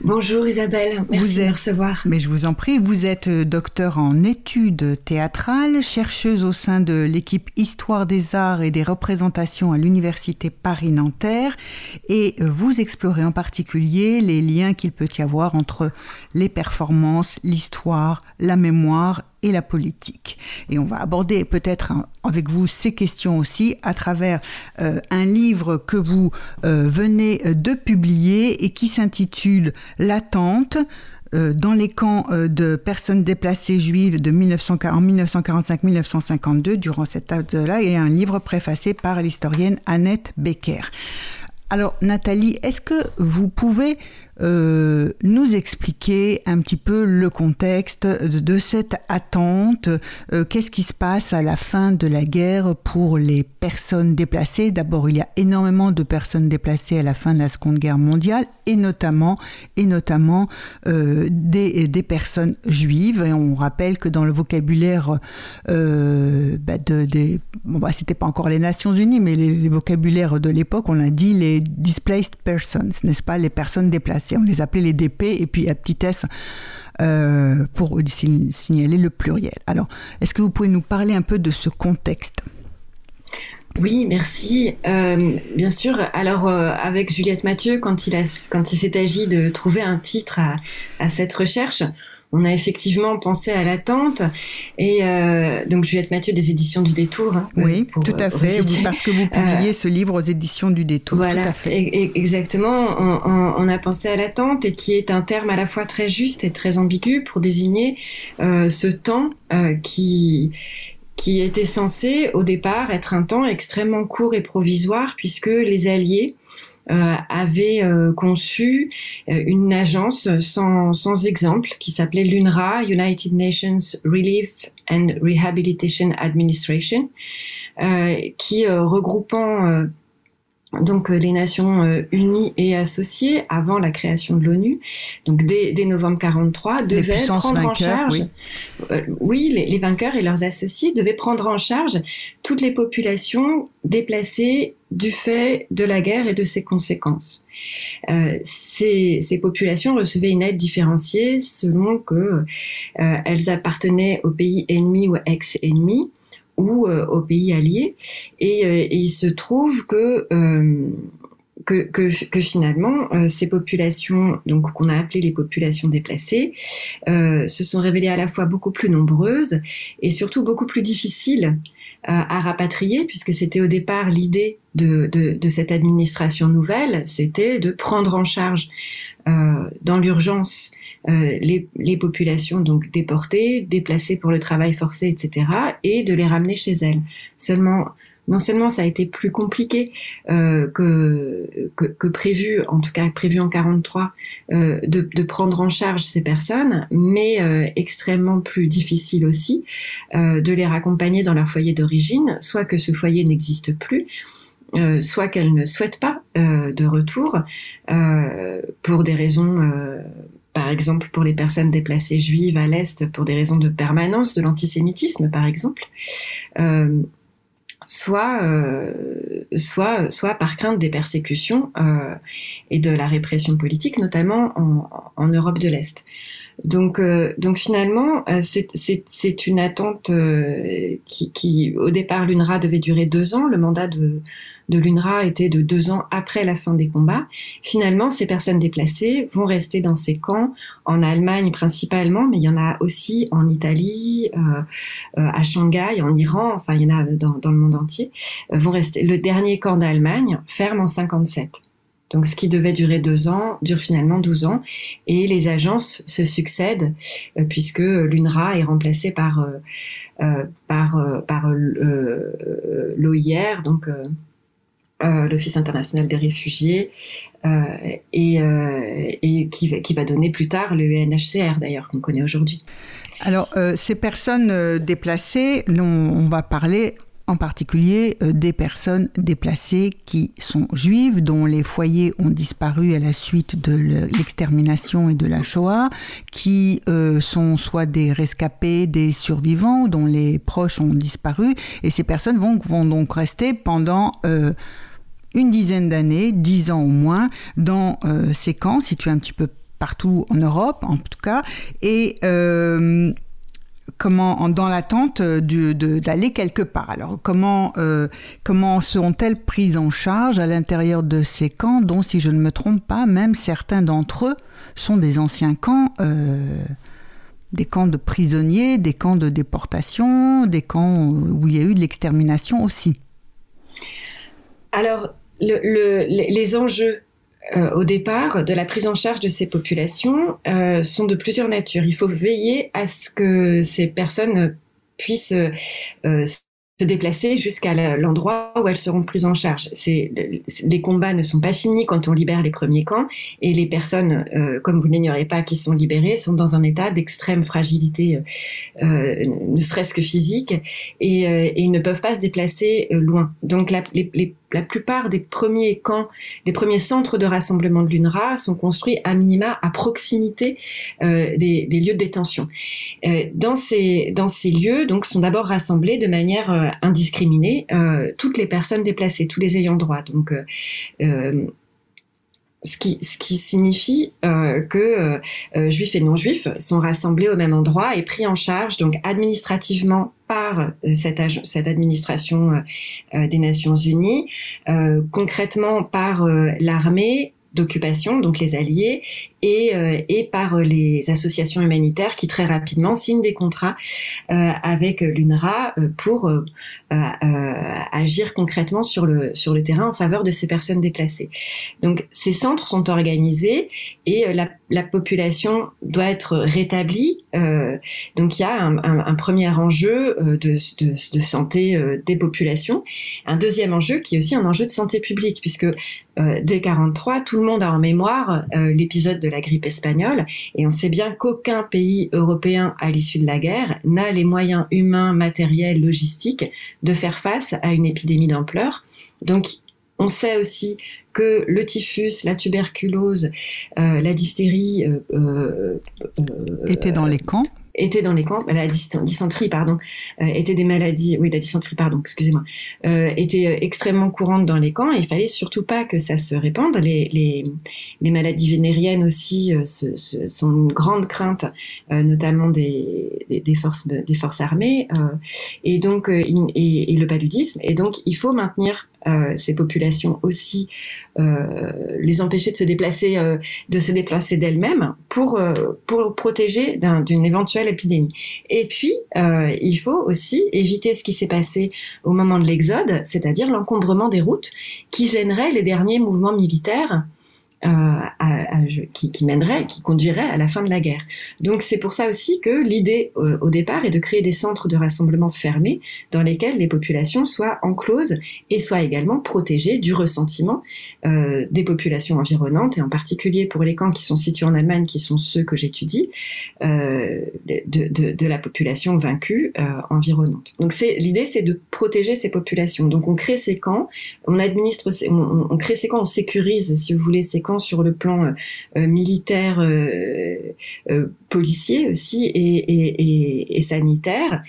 Bonjour Isabelle, merci vous êtes, de me recevoir. Mais je vous en prie, vous êtes euh, docteur en études théâtrales, chercheuse au sein de l'équipe Histoire des arts et des représentations à l'Université Paris-Nanterre et euh, vous explorez en particulier les liens qu'il peut y avoir entre les performances, l'histoire, la mémoire et la politique. Et on va aborder peut-être avec vous ces questions aussi à travers euh, un livre que vous euh, venez de publier et qui s'intitule L'attente euh, dans les camps euh, de personnes déplacées juives de 1940, en 1945-1952 durant cette âge-là et un livre préfacé par l'historienne Annette Becker. Alors Nathalie, est-ce que vous pouvez euh, nous expliquer un petit peu le contexte de, cette attente euh, Qu'est-ce qui se passe à la fin de la guerre pour les personnes déplacées? D'abord, il y a énormément de personnes déplacées à la fin de la Seconde Guerre mondiale, et notamment, et notamment euh, des, des, personnes juives. Et on rappelle que dans le vocabulaire bah de, de, bon, bah, c'était pas encore les Nations Unies, mais les, les vocabulaires de l'époque, on a dit les displaced persons, n'est-ce pas, les personnes déplacées. On les appelait les DP, et puis à petite s euh, pour signaler le pluriel. Alors, est-ce que vous pouvez nous parler un peu de ce contexte? Oui, merci. Euh, bien sûr. Alors, euh, avec Juliette Mathieu, quand il, s'est agi de trouver un titre à cette recherche, on a effectivement pensé à l'attente et euh, donc Juliette Mathieu des éditions du Détour. Hein, oui, pour, tout à fait, oui, parce que vous publiez euh, ce livre aux éditions du Détour. Voilà, tout à fait. Et, et exactement. On, on, on, a pensé à l'attente et qui est un terme à la fois très juste et très ambigu pour désigner euh, ce temps euh, qui qui était censé au départ être un temps extrêmement court et provisoire puisque les Alliés euh, avait euh, conçu euh, une agence sans, sans exemple qui s'appelait l'UNRWA, United Nations Relief and Rehabilitation Administration, qui regroupant donc les Nations Unies et associées avant la création de l'ONU, donc dès, dès, novembre 43, devaient prendre en charge, oui, euh, oui les, les, vainqueurs et leurs associés devaient prendre en charge toutes les populations déplacées du fait de la guerre et de ses conséquences. Euh, ces, ces, populations recevaient une aide différenciée selon que euh, elles appartenaient au pays ennemi ou ex-ennemi ou euh, aux pays alliés. Et, euh, et, il se trouve que euh, que, que, que, finalement, euh, ces populations, donc qu'on a appelées les populations déplacées, euh, se sont révélées à la fois beaucoup plus nombreuses et surtout beaucoup plus difficiles à rapatrier, puisque c'était au départ l'idée de, de, de, cette administration nouvelle, c'était de prendre en charge dans l'urgence les, les, populations donc déportées, déplacées pour le travail forcé, etc., et de les ramener chez elles. Seulement, non seulement ça a été plus compliqué euh, que, que, que, prévu, en tout cas prévu en 43, euh, de, de, prendre en charge ces personnes, mais euh, extrêmement plus difficile aussi euh, de les raccompagner dans leur foyer d'origine, soit que ce foyer n'existe plus, euh, soit qu'elles ne souhaitent pas euh, de retour euh, pour des raisons, par exemple pour les personnes déplacées juives à l'Est, pour des raisons de permanence de l'antisémitisme, par exemple soit, euh, soit, soit par crainte des persécutions euh, et de la répression politique, notamment en, Europe de l'Est. Donc, euh, donc finalement, c'est une attente qui, qui, au départ, l'UNRWA devait durer deux ans. Le mandat de, de l'UNRWA était de deux ans après la fin des combats. Finalement, ces personnes déplacées vont rester dans ces camps en Allemagne principalement, mais il y en a aussi en Italie, euh, euh, à Shanghai, en Iran, enfin il y en a dans, dans le monde entier. Euh, vont rester. Le dernier camp d'Allemagne ferme en 57. Donc, ce qui devait durer deux ans dure finalement 12 ans, et les agences se succèdent euh, puisque l'UNRWA est remplacée par euh, euh, par par l'OIR, donc l'Office international des réfugiés, et, et qui, va, qui va donner plus tard le UNHCR d'ailleurs qu'on connaît aujourd'hui. Alors, ces personnes déplacées, on va parler en particulier euh, des personnes déplacées qui sont juives, dont les foyers ont disparu à la suite de l'extermination et de la Shoah, qui euh, sont soit des rescapés, des survivants, dont les proches ont disparu, et ces personnes vont, donc rester pendant... Euh, une dizaine d'années, dix ans au moins, dans ces camps, situés un petit peu partout en Europe, en tout cas, et comment, dans l'attente d'aller quelque part. Alors, comment, euh, comment seront-elles prises en charge à l'intérieur de ces camps, dont, si je ne me trompe pas, même certains d'entre eux sont des anciens camps, euh, des camps de prisonniers, des camps de déportation, des camps où il y a eu de l'extermination aussi? Alors, les enjeux euh, au départ de la prise en charge de ces populations euh, sont de plusieurs natures. Il faut veiller à ce que ces personnes puissent euh, se déplacer jusqu'à l'endroit où elles seront prises en charge. Les combats ne sont pas finis quand on libère les premiers camps et les personnes, euh, comme vous n'ignorez pas, qui sont libérées, sont dans un état d'extrême fragilité, euh, ne serait-ce que physique, et, euh, et, ne peuvent pas se déplacer euh, loin. Donc la, les, les, la plupart des premiers camps, des premiers centres de rassemblement de l'UNRWA sont construits à minima à proximité euh, des, des, lieux de détention. dans ces dans ces lieux, donc, sont d'abord rassemblés de manière euh, indiscriminée euh, toutes les personnes déplacées, tous les ayants droit. Donc euh, ce qui, ce qui signifie que juifs et non-juifs sont rassemblés au même endroit et pris en charge donc administrativement par cette, cette administration des Nations Unies, concrètement par l'armée d'occupation, donc les alliés, et, euh, et par euh, les associations humanitaires qui très rapidement signent des contrats euh, avec l'UNRWA pour agir concrètement sur le sur le terrain en faveur de ces personnes déplacées. Donc ces centres sont organisés et la, la population doit être rétablie. donc il y a un, un, premier enjeu de, de, de santé des populations, un deuxième enjeu qui est aussi un enjeu de santé publique puisque dès 43 tout le monde a en mémoire l'épisode de la grippe espagnole, et on sait bien qu'aucun pays européen à l'issue de la guerre n'a les moyens humains, matériels, logistiques de faire face à une épidémie d'ampleur. Donc on sait aussi que le typhus, la tuberculose, euh, la diphtérie euh, euh, étaient dans les camps étaient dans les camps, la dysenterie, pardon, euh, étaient des maladies, oui, la dysenterie, pardon, excusez-moi, euh, était euh, extrêmement courante dans les camps et il fallait surtout pas que ça se répande. Les, les, les maladies vénériennes aussi euh, sont une grande crainte, notamment des, des, forces, des forces armées, et donc, et, et, le paludisme. Et donc, il faut maintenir ces populations aussi, les empêcher de se déplacer, de se déplacer d'elles-mêmes pour, pour protéger d'une éventuelle épidémie. Et puis, euh, il faut aussi éviter ce qui s'est passé au moment de l'exode, c'est-à-dire l'encombrement des routes qui gênerait les derniers mouvements militaires euh, à, qui, qui, mènerait, qui conduirait à la fin de la guerre. Donc c'est pour ça aussi que l'idée euh, au départ est de créer des centres de rassemblement fermés dans lesquels les populations soient encloses et soient également protégées du ressentiment euh, des populations environnantes et en particulier pour les camps qui sont situés en Allemagne, qui sont ceux que j'étudie, euh, de, de, de, la population vaincue euh, environnante. Donc c'est l'idée, c'est de protéger ces populations. Donc on crée ces camps, on administre, on, on crée ces camps, on sécurise, si vous voulez, ces camps sur le plan euh, euh, militaire, euh, policier aussi et, sanitaire.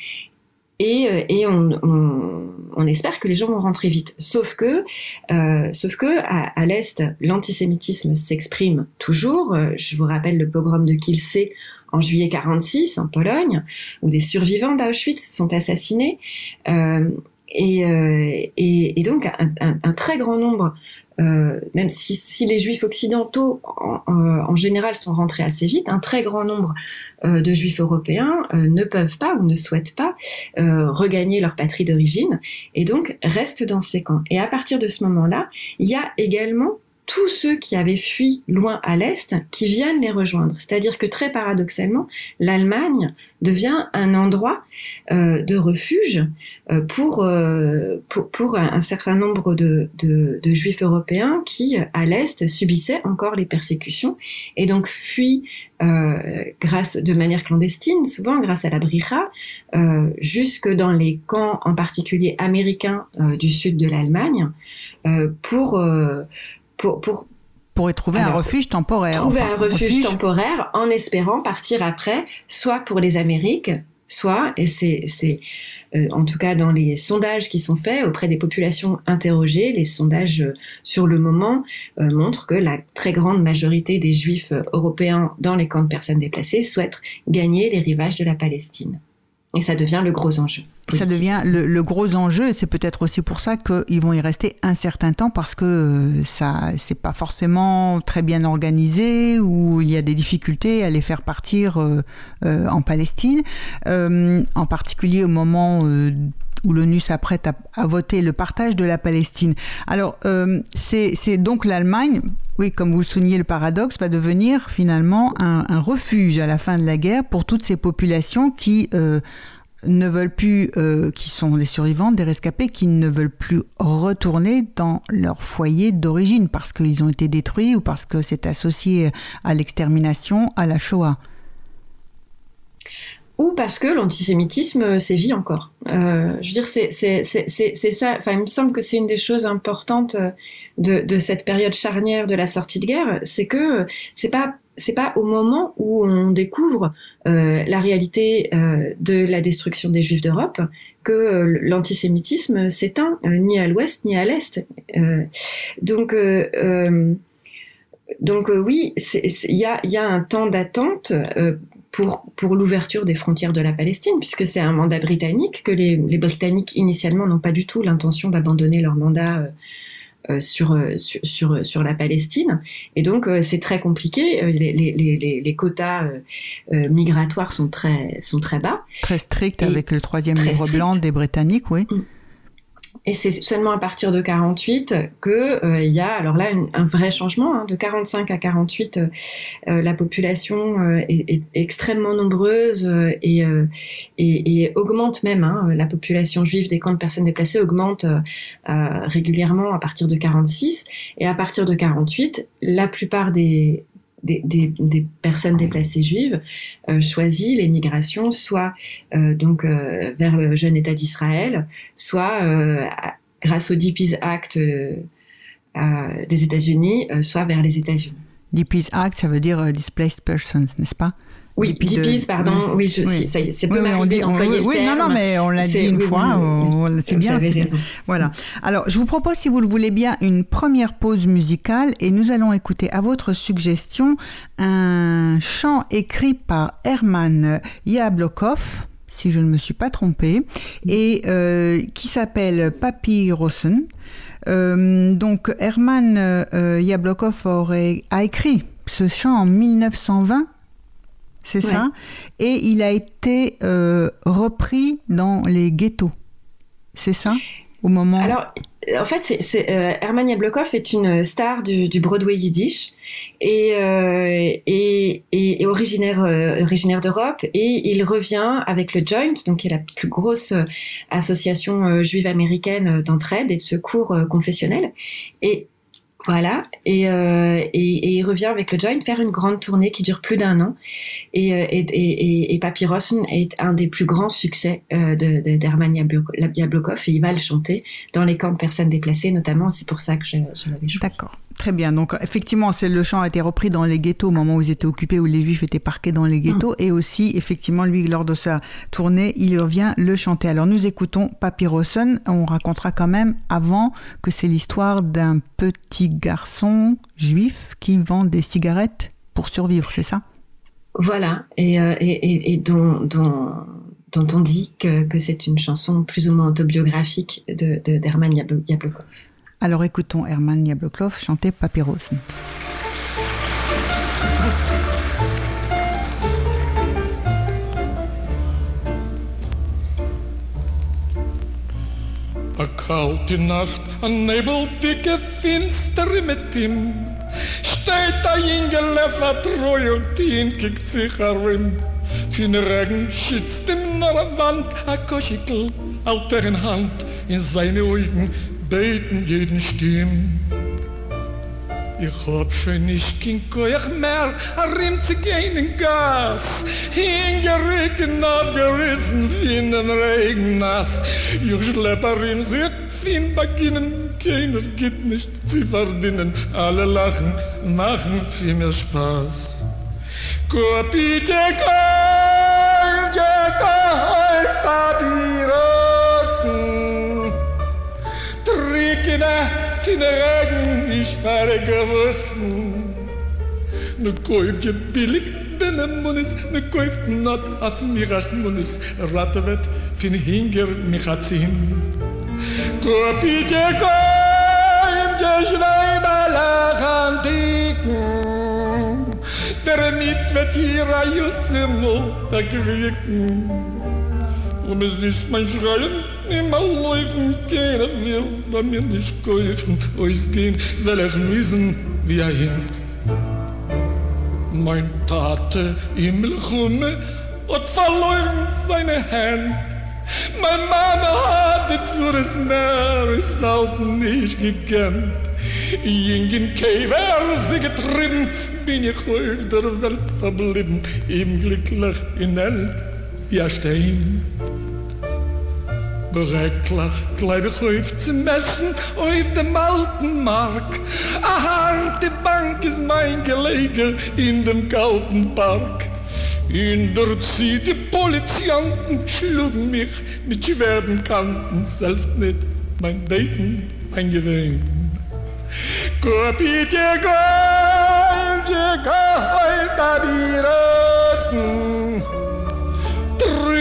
Et, on, espère que les gens vont rentrer vite. Sauf que, sauf que à, l'est, l'antisémitisme s'exprime toujours. Je vous rappelle le pogrom de Kielce en juillet 46 en Pologne, où des survivants d'Auschwitz sont assassinés. et, donc un, très grand nombre euh, même si, les juifs occidentaux en, général sont rentrés assez vite, un très grand nombre euh, de juifs européens euh, ne peuvent pas ou ne souhaitent pas regagner leur patrie d'origine et donc restent dans ces camps. Et à partir de ce moment-là, il y a également tous ceux qui avaient fui loin à l'est qui viennent les rejoindre. C'est-à-dire que très paradoxalement, l'Allemagne devient un endroit euh, de refuge euh, pour, euh, pour, pour un, certain nombre de, de, de, juifs européens qui, à l'est, subissaient encore les persécutions et donc fuient grâce de manière clandestine, souvent grâce à la Bricha, jusque dans les camps, en particulier américains du sud de l'Allemagne, pour pour, pour, trouver un refuge temporaire. Trouver un refuge, temporaire en espérant partir après, soit pour les Amériques, soit, et c'est, c'est euh, en tout cas dans les sondages qui sont faits auprès des populations interrogées, les sondages euh, sur le moment euh, montrent que la très grande majorité des Juifs européens dans les camps de personnes déplacées souhaitent gagner les rivages de la Palestine. Et ça devient le gros enjeu. Ça devient le, gros enjeu, et c'est peut-être aussi pour ça qu'ils vont y rester un certain temps parce que euh, ça, c'est pas forcément très bien organisé ou il y a des difficultés à les faire partir euh, euh, en Palestine, en particulier au moment où l'ONU s'apprête à, voter le partage de la Palestine. Alors, c'est donc l'Allemagne, oui, comme vous le soulignez, le paradoxe va devenir finalement un, refuge à la fin de la guerre pour toutes ces populations qui ne veulent plus, euh, qui sont les survivantes des rescapés, qui ne veulent plus retourner dans leur foyer d'origine parce qu'ils ont été détruits ou parce que c'est associé à l'extermination, à la Shoah. Ou parce que l'antisémitisme sévit encore. Euh, je veux dire, c'est ça. Enfin, il me semble que c'est une des choses importantes de, de cette période charnière de la sortie de guerre, c'est que c'est pas c'est pas au moment où on découvre euh, la réalité euh, de la destruction des Juifs d'Europe que euh, l'antisémitisme s'éteint ni à l'Ouest ni à l'Est. donc donc oui, il y a, y a un temps d'attente pour, pour l'ouverture des frontières de la Palestine, puisque c'est un mandat britannique, que les, les Britanniques initialement n'ont pas du tout l'intention d'abandonner leur mandat euh, euh, sur, sur, sur, la Palestine. Et donc, euh, c'est très compliqué. Les, les, les, les quotas migratoires sont très, sont très bas. Très stricts avec le troisième livre blanc des Britanniques, oui. Mm. Et c'est seulement à partir de 48 que euh, il y a alors là un vrai changement. Hein, de 45 à 48, euh, euh, la population est, extrêmement nombreuse et, augmente même. Hein, la population juive des camps de personnes déplacées augmente régulièrement à partir de 46 et à partir de 48, la plupart des des, personnes déplacées juives euh, choisissent l'émigration soit euh, donc euh, vers le jeune État d'Israël, soit euh, grâce au DPS Act des États-Unis, soit vers les États-Unis. DPS Act, ça veut dire Displaced Persons, n'est-ce pas? Oui, DPs, pardon. Oui, je, oui. c'est peu oui, oui, d'employer le oui, non, non, mais on l'a dit une fois. c'est bien. bien. Voilà. Alors, je vous propose, si vous le voulez bien, une première pause musicale et nous allons écouter à votre suggestion un chant écrit par Herman Yablokov si je ne me suis pas trompée, et euh, qui s'appelle Papi Rosen. Euh, donc Herman euh, Yablokov aurait, a écrit ce chant en 1920 c'est ça. Et il a été euh, repris dans les ghettos. C'est ça? Au moment. Alors, en fait, c'est, euh, Herman Yablokov est une star du, Broadway yiddish et, euh, et, originaire, originaire d'Europe. Et il revient avec le Joint, donc qui est la plus grosse association juive américaine d'entraide et de secours confessionnel. Et voilà, et, euh, et, et, il revient avec le Joint faire une grande tournée qui dure plus d'un an. Et, euh, et, et, est un des plus grands succès euh, de, d'Herman Yablokov et il va le chanter dans les camps de personnes déplacées notamment. C'est pour ça que je, je l'avais choisi. D'accord. Très bien. Donc, effectivement, le chant a été repris dans les ghettos au moment où ils étaient occupés, où les juifs étaient parqués dans les ghettos. Mm. Et aussi, effectivement, lui, lors de sa tournée, il revient le chanter. Alors, nous écoutons Papyrossen. On racontera quand même avant que c'est l'histoire d'un petit garçon juif qui vend des cigarettes pour survivre, c'est ça? Voilà. Et, euh, et, et, dont, dont, dont, on dit que, que c'est une chanson plus ou moins autobiographique de, de, d'Herman Yablokov. Alors écoutons Herman Yablokov chanter Papyrus. A kalte Nacht, a nebeldicke Finstere mit ihm. Steht a Ingele vertreuert, ihn kickt sich herum. Fin Regen schützt ihm nur a Wand, a Koschikel, alter in Hand, in seine Augen beten jeden Stimm. Ich hab schon nicht kein Koech mehr, Rimm zu gehen in Gas. Hingericken, abgerissen, wie in Regen nass. Ich schlepp a Rimm, sie fin beginnen, keiner geht nicht zu verdienen. Alle lachen, machen viel mehr Spaß. Kopite, kopite, kopite, papierosen. Kinder, Kinder regen ich werde gewusst nu kauft je billig, denn ein Munis, ne kauft not auf mir ach Munis, ratet wird, fin hinger mich hat sie hin. Kopit je kaim, je schweibalach antiken, der mit wird hier a jussimu, da gewirken. Und es ist mein Schreien, immer laufen, keiner will bei mir nicht kaufen, ausgehen, weil ich wissen, wie er hint. Mein Tate im Lchume hat verloren seine Hand. Mein Mama hat die Zures Meer, ist auch nicht gekannt. Jingen Käfer sie getrieben, bin ich auf der Welt verblieben, im glücklich in End, ja stehen. Bereiklich, gleib ich auf zu messen, auf dem alten Mark. A harte Bank ist mein Gelege in dem kalten Park. In der Zeit die Polizianten schlugen mich mit schweren Kanten, selbst nicht mein Beten, mein Gewinn. Kopite, kopite, kopite,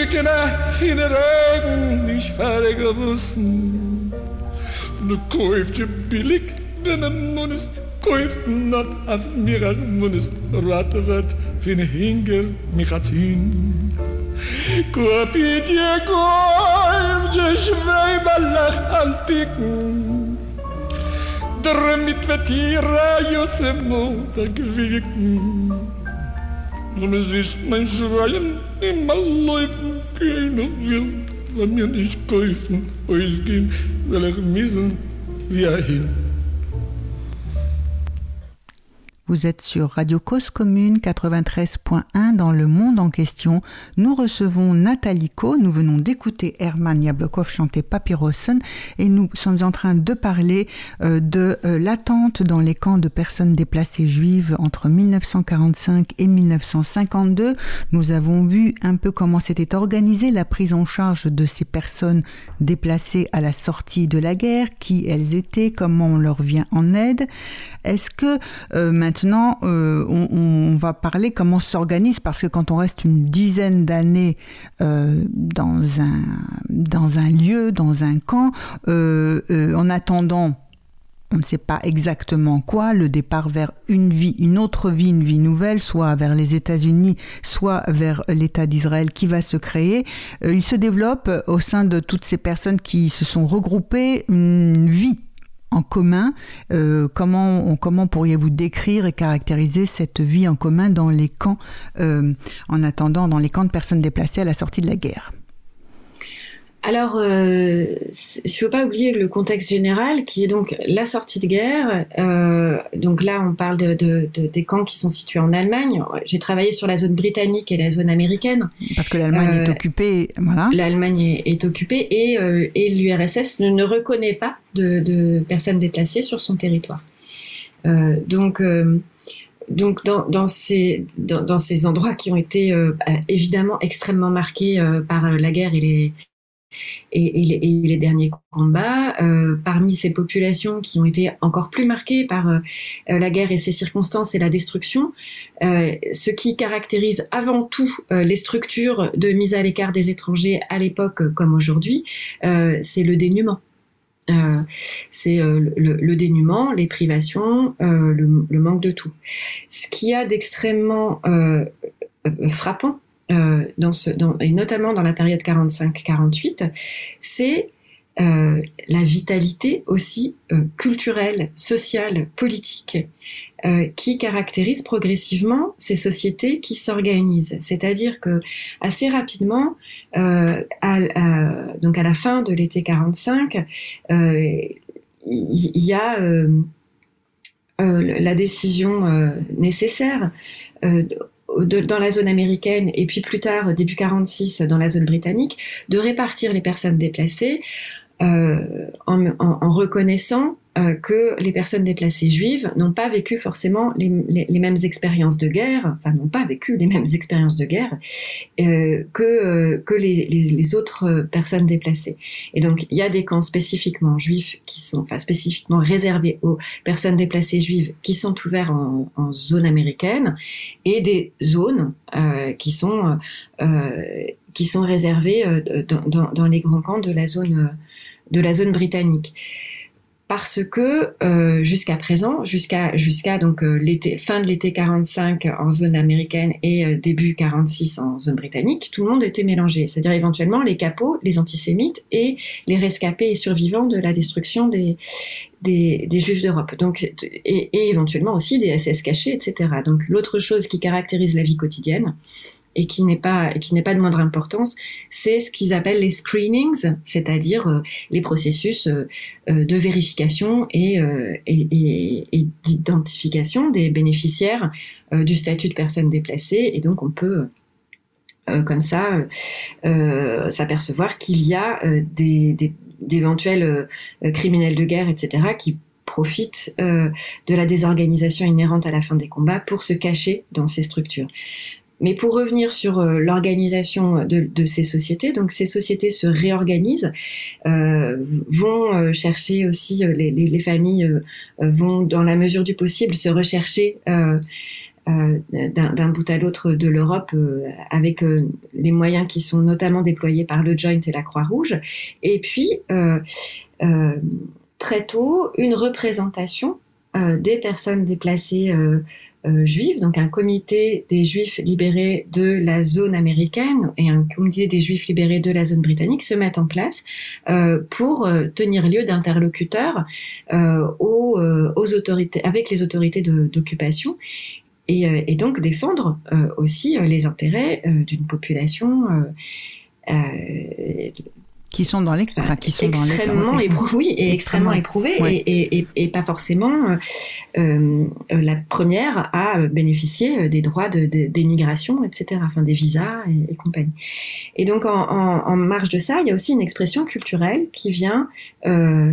dicke Nacht in den Augen, nicht fahre gewusst. Und kauft ja billig, wenn er nun ist, kauft not, als mir er nun ist, rate wird, für eine Hingel, mich hat hin. Kauft ja, kauft ja, schweiber nach Antiken, der mit der Tiere, Josef, Mutter, gewicken. Und es ist mein Schreien, immer läuft Pero la minha descoisa o que la camisa, viajou. Vous êtes sur Radio Cause Commune 93.1 dans le monde en question. Nous recevons Nathalie Co. Nous venons d'écouter Herman Yablokov chanter Papyrosen et nous sommes en train de parler euh, de euh, l'attente dans les camps de personnes déplacées juives entre 1945 et 1952. Nous avons vu un peu comment s'était organisée la prise en charge de ces personnes déplacées à la sortie de la guerre, qui elles étaient, comment on leur vient en aide. Est-ce que euh, maintenant maintenant, euh, on, va parler comment s'organise, parce que quand on reste une dizaine d'années euh, dans, un, lieu, dans un camp, euh, en attendant on ne sait pas exactement quoi, le départ vers une vie, une autre vie, une vie nouvelle, soit vers les États-Unis, soit vers l'État d'Israël qui va se créer. Il se développe au sein de toutes ces personnes qui se sont regroupées une vie en commun. Euh, comment, comment pourriez-vous décrire et caractériser cette vie en commun dans les camps, euh, en attendant, dans les camps de personnes déplacées à la sortie de la guerre? Alors, euh, il ne faut pas oublier le contexte général qui est donc la sortie de guerre. Euh, donc là, on parle de, de, de, des camps qui sont situés en Allemagne. J'ai travaillé sur la zone britannique et la zone américaine. Parce que l'Allemagne euh, est occupée, voilà. L'Allemagne est, est, occupée et, euh, et l'URSS ne, ne, reconnaît pas de, de, personnes déplacées sur son territoire. Euh, donc euh, donc dans, dans, ces dans, dans, ces endroits qui ont été euh, évidemment extrêmement marqués euh, par la guerre et les et, les, derniers combats. Euh, parmi ces populations qui ont été encore plus marquées par euh, la guerre et ses circonstances et la destruction, euh, ce qui caractérise avant tout euh, les structures de mise à l'écart des étrangers à l'époque comme aujourd'hui, euh, c'est le dénuement. c'est le, le, dénuement, les privations, le, le, manque de tout. Ce qui a d'extrêmement frappant euh, dans ce, dans, et notamment dans la période 45-48, c'est la vitalité aussi culturelle, sociale, politique qui caractérise progressivement ces sociétés qui s'organisent. C'est-à-dire que assez rapidement, à, donc à la fin de l'été 45, il y, a la décision nécessaire dans la zone américaine et puis plus tard, début 46, dans la zone britannique, de répartir les personnes déplacées euh, en, en, reconnaissant euh, que les personnes déplacées juives n'ont pas vécu forcément les, mêmes expériences de guerre, enfin n'ont pas vécu les mêmes expériences de guerre euh, que euh, que les, autres personnes déplacées. Et donc il y a des camps spécifiquement juifs qui sont, enfin spécifiquement réservés aux personnes déplacées juives qui sont ouverts en, zone américaine et des zones qui sont qui sont réservées dans, dans, les grands camps de la zone de la zone britannique parce que euh, jusqu'à présent, jusqu'à jusqu'à donc euh, l'été fin de l'été 45 en zone américaine et euh, début 46 en zone britannique, tout le monde était mélangé, c'est-à-dire éventuellement les capots, les antisémites et les rescapés et survivants de la destruction des des, des juifs d'Europe. Donc et, et éventuellement aussi des SS cachés, etc. Donc l'autre chose qui caractérise la vie quotidienne, et qui n'est pas qui n'est pas de moindre importance, c'est ce qu'ils appellent les screenings, c'est-à-dire euh, les processus euh, euh, de vérification et, d'identification des bénéficiaires du statut de personne déplacée et donc on peut comme ça s'apercevoir qu'il y a des, d'éventuels criminels de guerre, etc., qui profitent de la désorganisation inhérente à la fin des combats pour se cacher dans ces structures. Mais pour revenir sur euh, l'organisation de, de, ces sociétés, donc ces sociétés se réorganisent, euh, vont euh, chercher aussi les, les, les familles euh, vont dans la mesure du possible se rechercher euh, d'un bout à l'autre de l'Europe avec les moyens qui sont notamment déployés par le Joint et la Croix-Rouge. Et puis très tôt une représentation des personnes déplacées euh, donc un comité des juifs libérés de la zone américaine et un comité des juifs libérés de la zone britannique se mettent en place euh, pour euh, tenir lieu d'interlocuteurs aux, aux, autorités, avec les autorités d'occupation et, donc défendre aussi les intérêts d'une population qui sont dans les, enfin, qui sont extrêmement dans oui, et extrêmement éprouvés, et, et, et, pas forcément euh, euh, la première à bénéficier des droits d'émigration, de, etc., enfin des visas et, compagnie. Et donc en, en, en, marge de ça, il y a aussi une expression culturelle qui vient euh,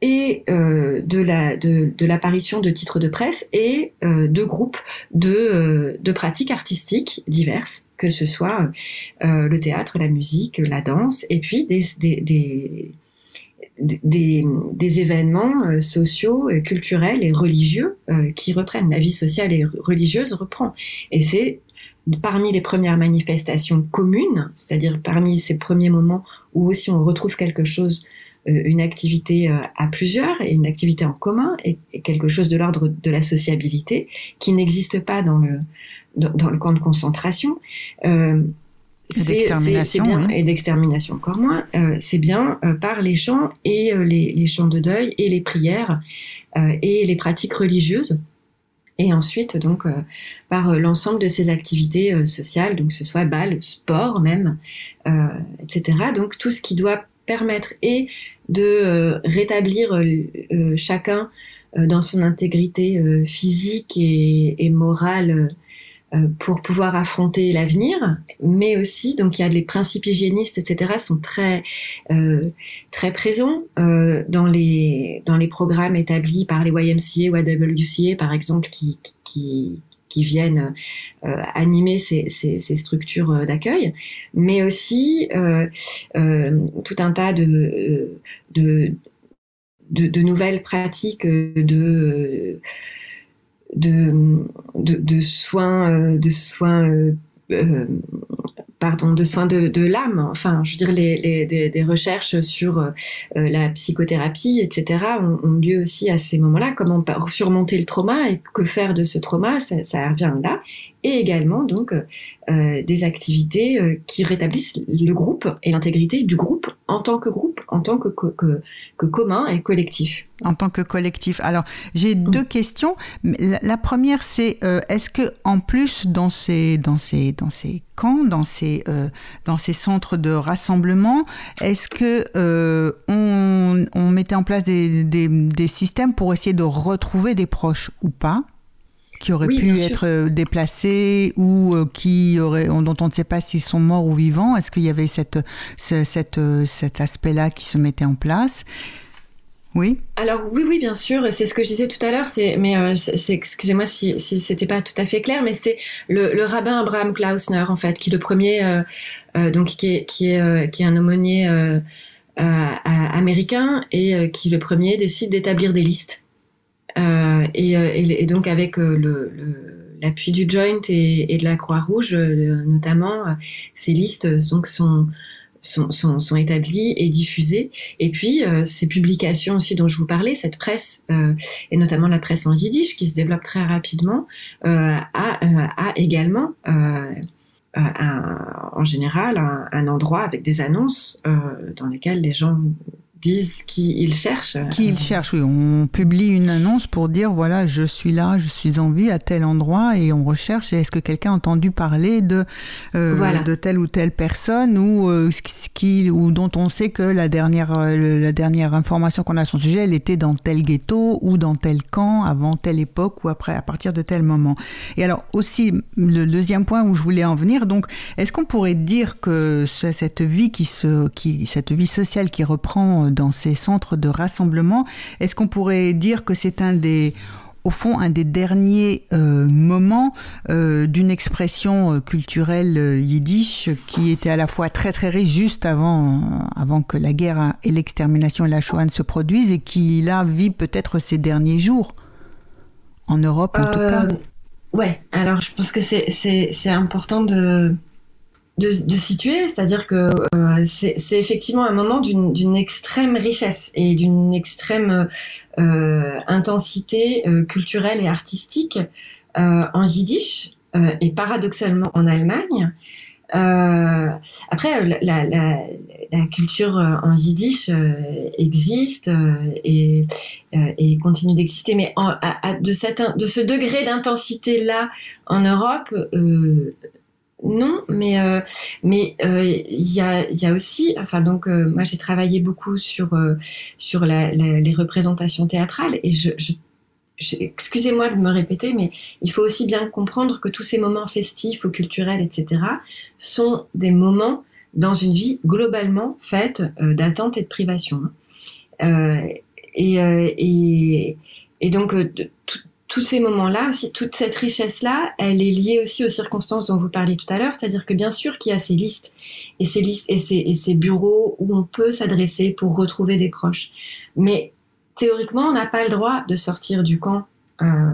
et euh, de la de, de l'apparition de titres de presse et euh, de groupes de euh, de pratiques artistiques diverses que ce soit euh, le théâtre, la musique, la danse et puis des des des des, des événements euh, sociaux, culturels et religieux qui reprennent. La vie sociale et religieuse reprend. Et c'est parmi les premières manifestations communes, c'est-à-dire parmi ces premiers moments où aussi on retrouve quelque chose euh, une activité euh, à plusieurs et une activité en commun et, quelque chose de l'ordre de la sociabilité qui n'existe pas dans le dans, le camp de concentration. Euh, c'est bien et d'extermination encore moins. Euh, c'est bien par les chants et les, les, chants de deuil et les prières et les pratiques religieuses. Et ensuite, donc, par l'ensemble de ces activités sociales, donc ce soit bal, sport même, etc. Donc tout ce qui doit permettre et de euh, rétablir euh, euh, chacun dans son intégrité physique et, morale pour pouvoir affronter l'avenir, mais aussi donc il y a les principes hygiénistes etc sont très très présents dans les dans les programmes établis par les YMCA ou AWCA par exemple qui qui, qui viennent euh, animer ces, structures euh, d'accueil, mais aussi euh, tout un tas de, nouvelles pratiques de, soins, de soins pardon, de soins de, l'âme. Enfin, je veux dire, les, des, recherches sur euh, la psychothérapie, etc., ont, ont, lieu aussi à ces moments-là. Comment surmonter le trauma et que faire de ce trauma, ça, ça revient là. Et également donc des activités qui rétablissent le groupe et l'intégrité du groupe en tant que groupe, en tant que, que, que commun et collectif en tant que collectif. Alors, j'ai mm. deux questions. La, première, c'est euh, est-ce que en plus dans ces dans ces dans ces camps, dans ces euh, dans ces centres de rassemblement, est-ce que euh, on, on, mettait en place des, des, des, systèmes pour essayer de retrouver des proches ou pas? Qui auraient pu être déplacés ou qui auraient, dont on ne sait pas s'ils sont morts ou vivants. Est-ce qu'il y avait cette, cette, cet aspect-là qui se mettait en place? Oui. Alors oui, oui, bien sûr. C'est ce que je disais tout à l'heure. C'est, mais euh, excusez-moi si, si c'était pas tout à fait clair, mais c'est le, rabbin Abraham Klausner en fait, qui est le premier, euh, euh, donc qui est qui est qui est un aumônier américain et qui le premier décide d'établir des listes. Et, et, donc avec le, l'appui du Joint et, de la Croix-Rouge notamment, ces listes donc sont sont, sont, établies et diffusées. Et puis, euh, ces publications aussi dont je vous parlais, cette presse, euh, et notamment la presse en yiddish, qui se développe très rapidement, euh, a, euh, a, également euh, en général un, endroit avec des annonces dans lesquelles les gens disent qui ils cherchent. Qui ils cherchent, oui. On publie une annonce pour dire voilà, je suis là, je suis en vie à tel endroit et on recherche est-ce que quelqu'un a entendu parler de, euh, de telle ou telle personne ou, euh, qui, ou dont on sait que la dernière, euh, la dernière information qu'on a à son sujet, elle était dans tel ghetto ou dans tel camp avant telle époque ou après, à partir de tel moment. Et alors, aussi, le deuxième point où je voulais en venir, donc, est-ce qu'on pourrait dire que cette vie qui se, qui, cette vie sociale qui reprend dans ces centres de rassemblement. Est-ce qu'on pourrait dire que c'est un des au fond un des derniers euh, moments euh, d'une expression euh, culturelle yiddish qui était à la fois très très riche juste avant, avant que la guerre et l'extermination et la Shoah ne se produisent et qui là vit peut-être ces derniers jours en Europe en tout cas. Ouais, alors je pense que c'est important de, de, situer, c'est-à-dire que euh, c'est effectivement un moment d'une extrême richesse et d'une extrême euh, intensité euh, culturelle et artistique en yiddish et paradoxalement en Allemagne. après, la, la, la, culture en yiddish existe et, et, continue d'exister, mais en, de, cette, de ce degré d'intensité là en Europe, non, mais euh, mais euh, il y a aussi, enfin donc euh, moi j'ai travaillé beaucoup sur sur les représentations théâtrales et je, excusez-moi de me répéter, mais il faut aussi bien comprendre que tous ces moments festifs ou culturels, etc., sont des moments dans une vie globalement faite d'attente et de privation. Hein. et, et, donc tous ces moments-là, aussi toute cette richesse-là, elle est liée aussi aux circonstances dont vous parliez tout à l'heure, c'est-à-dire que bien sûr qu'il y a ces listes et ces listes et ces, bureaux où on peut s'adresser pour retrouver des proches, mais théoriquement, on n'a pas le droit de sortir du camp euh,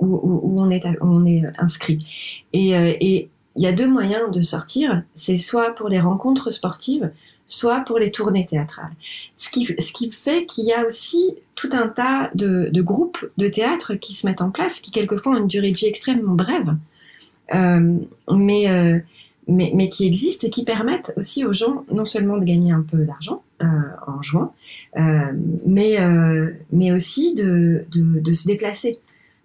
où, on est inscrit. Euh, et il y a deux moyens de sortir, c'est soit pour les rencontres sportives, soit pour les tournées théâtrales. Ce qui, fait qu'il y a aussi tout un tas de, groupes de théâtre qui se mettent en place, qui quelquefois ont une durée de vie extrêmement brève, euh, mais, euh, mais, qui existent et qui permettent aussi aux gens non seulement de gagner un peu d'argent euh, en jouant, mais, aussi de, de, se déplacer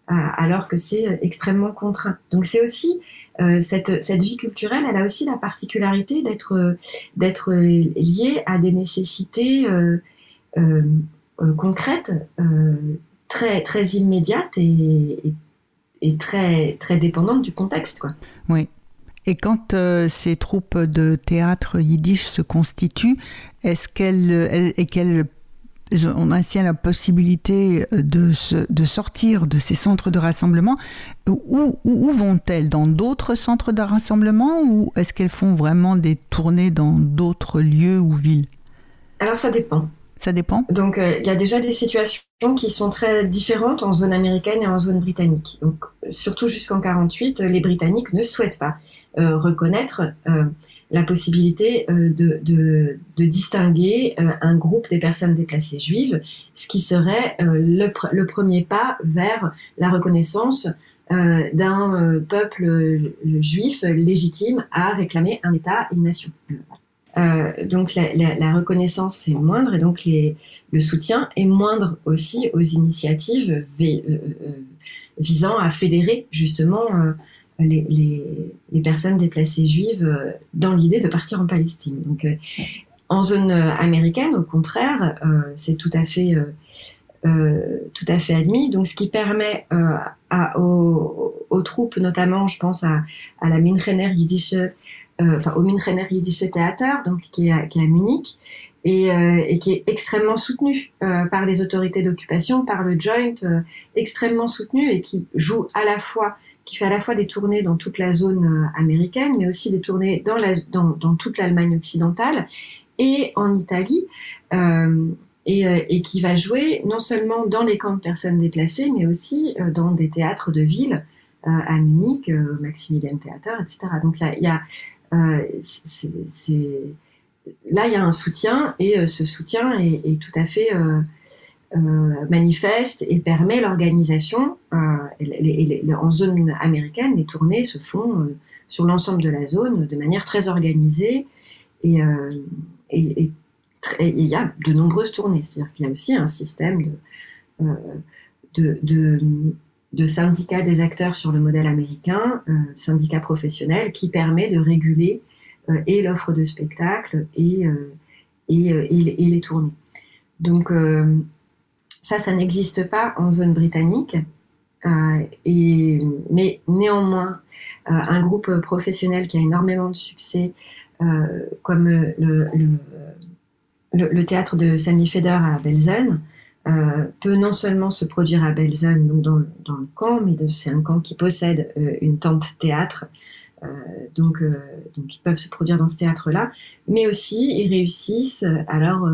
alors que c'est extrêmement contraint. Donc c'est aussi cette, cette vie culturelle, elle a aussi la particularité d'être d'être liée à des nécessités euh, euh, euh concrètes, très très immédiates et, très très dépendantes du contexte, quoi. Oui. Et quand ces troupes de théâtre yiddish se constituent, est-ce qu'elles et qu'elles on a ainsi la possibilité euh, de, de sortir de ces centres de rassemblement. Où, où, vont-elles? Dans d'autres centres de rassemblement ou est-ce qu'elles font vraiment des tournées dans d'autres lieux ou villes? Alors ça dépend. Ça dépend? Donc euh, il y a déjà des situations qui sont très différentes en zone américaine et en zone britannique. Donc surtout jusqu'en 48, les Britanniques ne souhaitent pas euh, reconnaître la possibilité euh, de, de, distinguer euh, un groupe des personnes déplacées juives, ce qui serait euh, le, le, premier pas vers la reconnaissance d'un peuple juif légitime à réclamer un État, une nation. donc la, reconnaissance est moindre et donc le soutien est moindre aussi aux initiatives visant à fédérer justement les, personnes déplacées juives dans l'idée de partir en Palestine. Donc en zone américaine, au contraire, c'est tout à fait euh, tout à fait admis. Donc, ce qui permet euh, aux, troupes, notamment, je pense à, la Minchener Yiddish, euh, enfin au Yiddish Theater, donc qui est à, qui est à Munich, et, et, qui est extrêmement soutenu par les autorités d'occupation, par le Joint, extrêmement soutenu et qui joue à la fois qui fait à la fois des tournées dans toute la zone américaine, mais aussi des tournées dans, toute l'Allemagne occidentale et en Italie. Euh, euh, et, qui va jouer non seulement dans les camps de personnes déplacées, mais aussi euh, dans des théâtres de ville euh, à Munich, au Maximilian Theater, etc. Donc y a, là il y a un soutien et ce soutien est, tout à fait manifeste et permet l'organisation. en zone américaine, les tournées se font sur l'ensemble de la zone de manière très organisée et, il y a de nombreuses tournées. C'est-à-dire qu'il y a aussi un système de, euh, syndicats des acteurs sur le modèle américain, euh, syndicat professionnel, qui permet de réguler euh, et l'offre de spectacles et, et, et, les tournées. Donc ça, ça n'existe pas en zone britannique. et, mais néanmoins, un groupe professionnel qui a énormément de succès, comme le théâtre de Sami Feder à Belzen euh, peut non seulement se produire à Belzen, donc dans, le camp, mais c'est un camp qui possède euh, une tente théâtre, euh, donc, donc ils peuvent se produire dans ce théâtre-là, mais aussi ils réussissent alors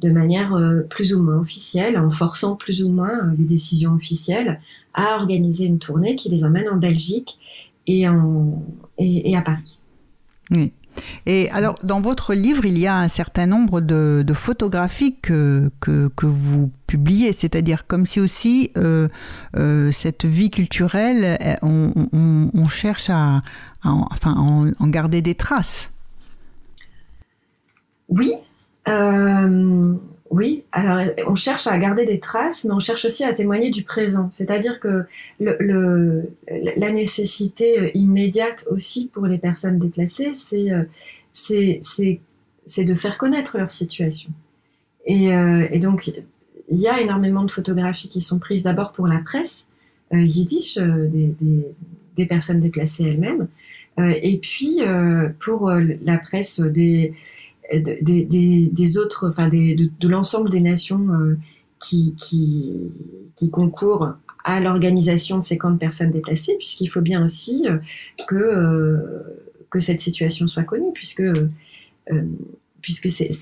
de manière plus ou moins officielle, en forçant plus ou moins les décisions officielles, à organiser une tournée qui les emmène en Belgique et, en, et, et à Paris. Oui. Et alors, dans votre livre, il y a un certain nombre de, photographies que, que, vous publiez, c'est-à-dire comme si aussi euh, euh, cette vie culturelle, on, cherche à, enfin, en, garder des traces. Oui. Euh, oui, alors on cherche à garder des traces, mais on cherche aussi à témoigner du présent. C'est-à-dire que le, la nécessité immédiate aussi pour les personnes déplacées, c'est c'est de faire connaître leur situation. Et, euh, et, donc, il y a énormément de photographies qui sont prises d'abord pour la presse euh, yiddish euh, des, des, des, personnes déplacées elles-mêmes, et puis pour la presse des des, des, autres, enfin de, l'ensemble des nations euh, qui, concourent à l'organisation de ces camps de personnes déplacées, puisqu'il faut bien aussi euh, que, euh, que cette situation soit connue, puisque, puisque c'est,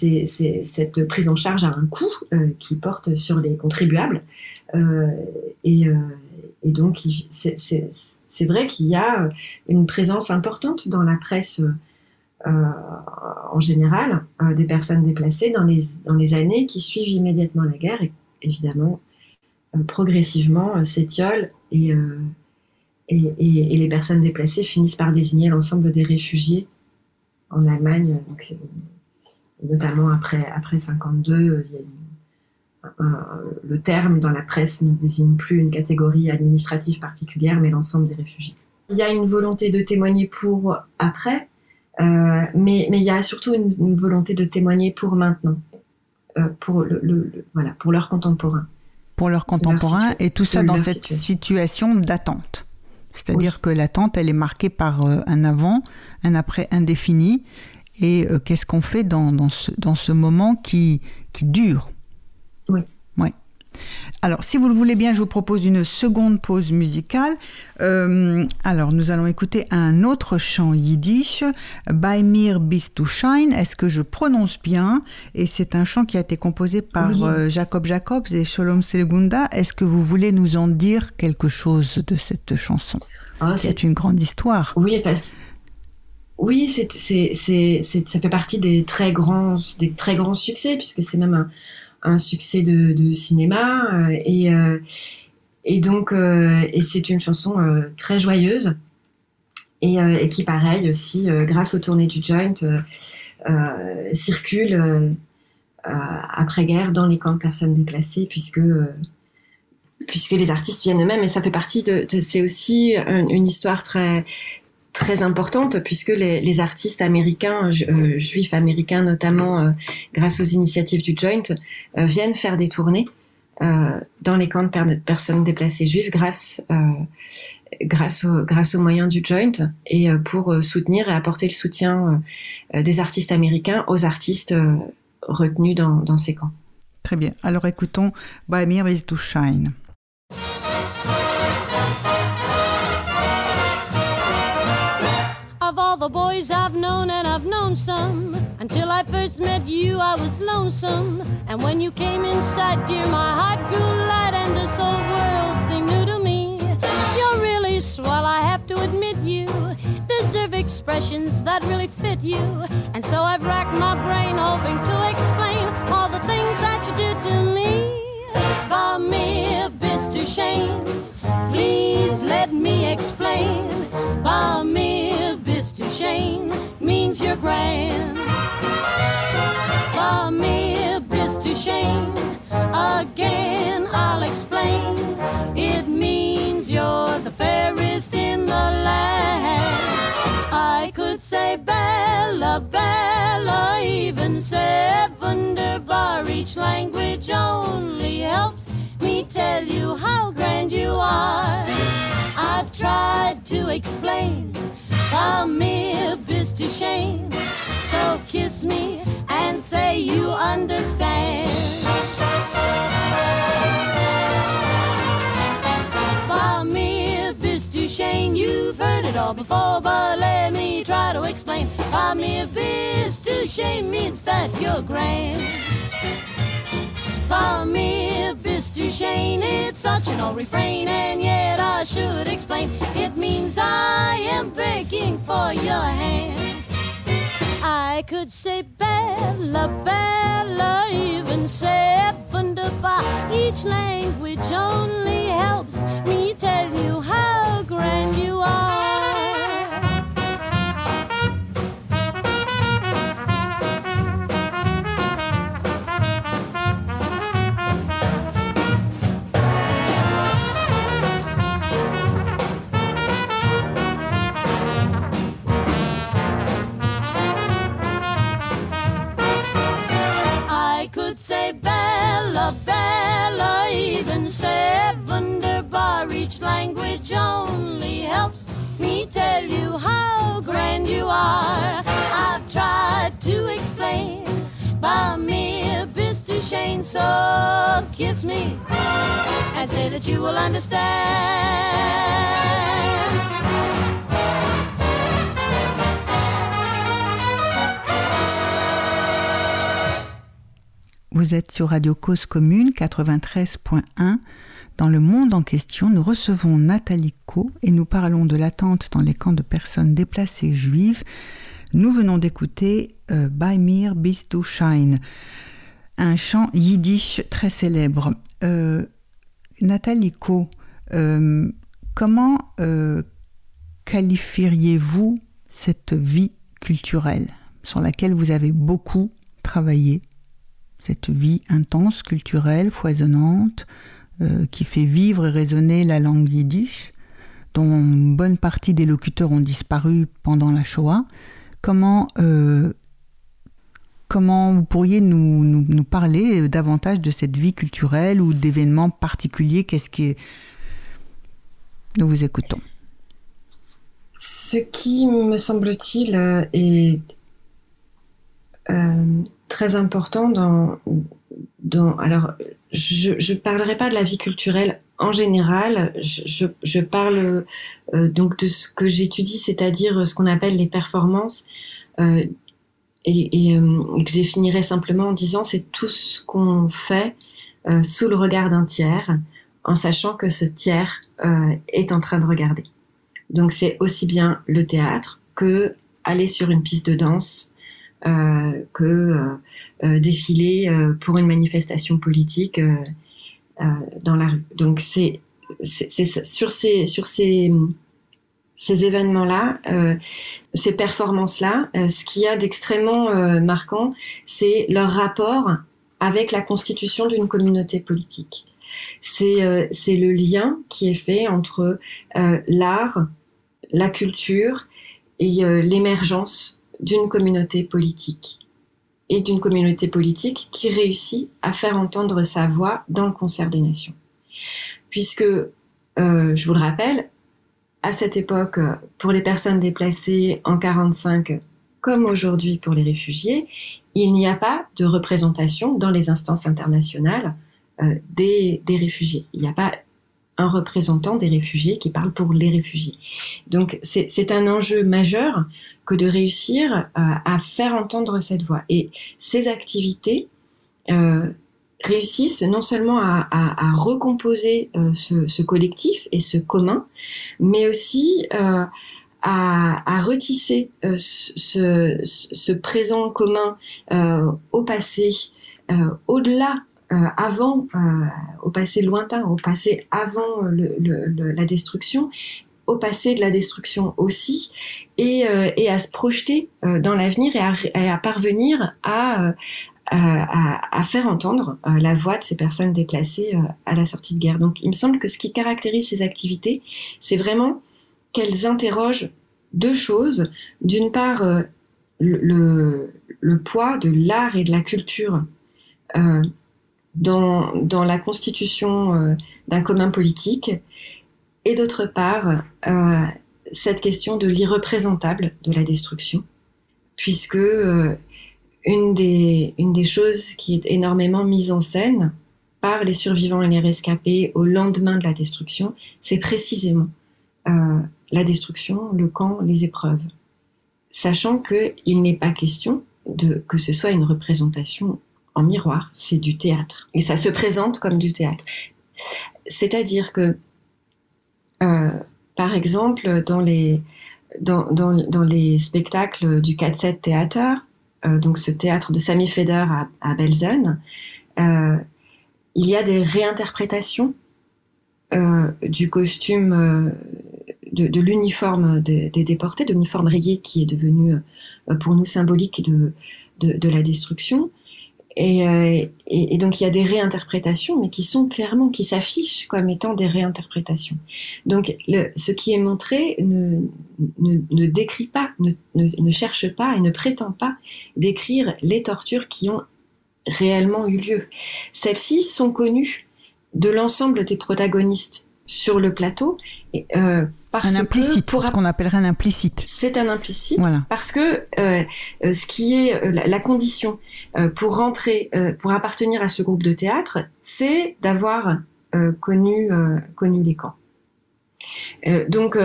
cette prise en charge a un coût qui porte sur les contribuables. et, et donc, c'est vrai qu'il y a une présence importante dans la presse en général euh, des personnes déplacées dans les, années qui suivent immédiatement la guerre évidemment euh, progressivement s'étiolent et, les personnes déplacées finissent par désigner l'ensemble des réfugiés en Allemagne, notamment après, après 52, le terme dans la presse ne désigne plus une catégorie administrative particulière, mais l'ensemble des réfugiés. Il y a une volonté de témoigner pour après, euh, mais mais il y a surtout une, volonté de témoigner pour maintenant, euh, pour le, voilà pour leurs contemporains. Pour leurs contemporains et tout ça dans cette situation, d'attente. C'est-à-dire que l'attente, elle est marquée par euh, un avant, un après indéfini. Et qu'est-ce qu'on fait dans, dans, ce, dans ce moment qui, qui dure? Oui. Alors, si vous le voulez bien, je vous propose une seconde pause musicale. Euh, alors, nous allons écouter un autre chant yiddish, By Mir bis to shine. Est-ce que je prononce bien? Et c'est un chant qui a été composé par euh, Jacob Jacobs et Sholom Selgunda. Est-ce que vous voulez nous en dire quelque chose de cette chanson? Ah, C'est une grande histoire. Oui, oui, c'est, ça fait partie des très grands, des très grands succès, puisque c'est même un, un succès de, cinéma. Euh, et, euh, Et donc, et c'est une chanson très joyeuse et, qui, pareil aussi, grâce aux tournées du joint, circule après-guerre dans les camps de personnes déplacées, puisque puisque les artistes viennent eux-mêmes et ça fait partie de, c'est aussi une, histoire très très importante puisque les, les artistes américains, euh, juifs américains notamment, euh, grâce aux initiatives du Joint, euh, viennent faire des tournées dans les camps de personnes déplacées juives grâce grâce au, grâce aux moyens du Joint et pour soutenir et apporter le soutien des artistes américains aux artistes retenus dans, dans ces camps. Très bien. Alors écoutons By Me is to Shine. I've known, and I've known some, until I first met you, I was lonesome. And when you came inside, dear, my heart grew light, and this whole world seemed new to me. You're really swell, I have to admit you deserve expressions that really fit you. And so I've racked my brain, hoping to explain all the things that you did to me. By me, Mr. Shane, please let me explain. By me, Mr. Shane means you're grand. For me, Mr. Shane, again I'll explain. It means you're the fairest in the land. I could say Bella, Bella, even say wunderbar. Each language only helps me tell you how grand you are. I've tried to explain Come here, Mr. shame. So kiss me and say you understand. Come here, Mr. Shane. You've heard it all before, but let me try to explain. Come here, to shame means that you're grand. For me, Mr. Shane, it's such an old refrain, and yet I should explain. It means I am begging for your hand. I could say Bella, Bella, even say wunderbar. Each language only Mr. Shane, so kiss me and say that you will understand. Vous êtes sur Radio Cause Commune 93.1. Dans le monde en question, nous recevons Nathalie Co et nous parlons de l'attente dans les camps de personnes déplacées juives. Nous venons d'écouter By Mir Shine, un chant yiddish très célèbre. Euh, Nathalie Co, euh, comment qualifieriez-vous cette vie culturelle sur laquelle vous avez beaucoup travaillé? Cette vie intense, culturelle, foisonnante, euh, qui fait vivre et résonner la langue yiddish, dont bonne partie des locuteurs ont disparu pendant la Shoah. Comment, euh, comment vous pourriez nous, nous, parler davantage de cette vie culturelle ou d'événements particuliers? Qu'est-ce qui Nous vous écoutons. Ce qui, me semble-t-il, est euh, très important dans, dans alors je ne parlerai pas de la vie culturelle en général, je, je, parle euh, donc de ce que j'étudie, c'est-à-dire ce qu'on appelle les performances, euh, et, et euh, que je définirais simplement en disant c'est tout ce qu'on fait euh, sous le regard d'un tiers, en sachant que ce tiers est en train de regarder. Donc c'est aussi bien le théâtre que aller sur une piste de danse, euh, que euh, euh, défiler pour une manifestation politique dans la rue. Donc c'est sur ces sur ces ces événements-là, euh, ces performances-là, euh, ce qu'il y a d'extrêmement euh, marquant, c'est leur rapport avec la constitution d'une communauté politique. C'est c'est le lien qui est fait entre l'art, la culture et l'émergence d'une communauté politique et d'une communauté politique qui réussit à faire entendre sa voix dans le concert des nations. Puisque, je vous le rappelle, à cette époque, pour les personnes déplacées en 45, comme aujourd'hui pour les réfugiés, il n'y a pas de représentation dans les instances internationales euh, des, des, réfugiés. Il n'y a pas un représentant des réfugiés qui parle pour les réfugiés. Donc c'est un enjeu majeur que de réussir euh, à faire entendre cette voix. Et ces activités euh, réussissent non seulement à, à, à recomposer euh, ce, collectif et ce commun, mais aussi euh, à, à, retisser euh, ce, présent commun euh, au passé, euh, au-delà, avant, au passé lointain, au passé avant la destruction, au passé de la destruction aussi, et, et à se projeter dans l'avenir et et à, parvenir à, à, faire entendre euh, la voix de ces personnes déplacées euh, à la sortie de guerre. Donc il me semble que ce qui caractérise ces activités, c'est vraiment qu'elles interrogent deux choses. D'une part, euh, le, poids de l'art et de la culture dans la constitution d'un commun politique, et d'autre part, cette question de l'irreprésentable de la destruction, puisque une des, choses qui est énormément mise en scène par les survivants et les rescapés au lendemain de la destruction, c'est précisément euh, la destruction, le camp, les épreuves. Sachant qu'il n'est pas question de que ce soit une représentation en miroir, c'est du théâtre. Et ça se présente comme du théâtre. C'est-à-dire que, euh, par exemple, dans les, dans, les spectacles du 4-7 théâtre, donc ce théâtre de Sami Feder à, à euh, il y a des réinterprétations euh, du costume, de, l'uniforme des, déportés, de l'uniforme rayé qui est devenu pour nous symbolique de, de, la destruction. Et, euh, donc il y a des réinterprétations, mais qui sont clairement, qui s'affichent comme étant des réinterprétations. Donc ce qui est montré ne, ne, ne décrit pas, ne, ne, cherche pas et ne prétend pas décrire les tortures qui ont réellement eu lieu. Celles-ci sont connues de l'ensemble des protagonistes sur le plateau. Et, euh, un implicite, pour ce qu'on appellerait un implicite. C'est un implicite voilà. parce que euh, euh ce qui est la, la condition euh, pour rentrer, pour appartenir à ce groupe de théâtre, c'est d'avoir connu connu les camps. Donc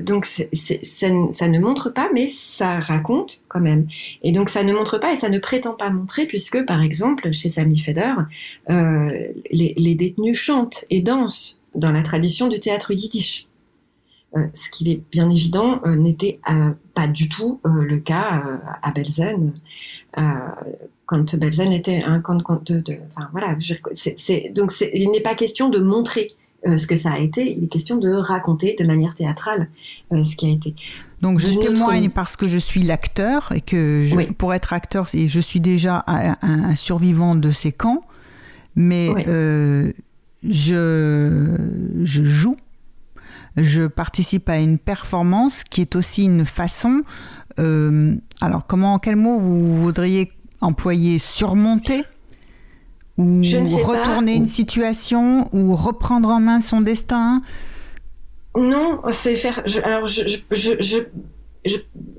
donc c'est, c'est, ça, ne montre pas, mais ça raconte quand même. Et donc ça ne montre pas et ça ne prétend pas montrer puisque par exemple chez Sami Feder, les, les détenus chantent et dansent dans la tradition du théâtre yiddish. Euh, ce qui est bien évident euh, n'était euh, pas du tout le cas à Belzen quand Belzen était un camp de, enfin voilà, donc il n'est pas question de montrer ce que ça a été, il est question de raconter de manière théâtrale ce qui a été. Donc je témoigne parce que je suis l'acteur et que je, pour être acteur, je suis déjà un, un, survivant de ces camps, mais euh, je, je joue. Je participe à une performance qui est aussi une façon. Euh, alors, comment, quel mot vous voudriez employer? Surmonter? Ou retourner une situation ou reprendre en main son destin? Non, c'est faire. alors, je, je, je,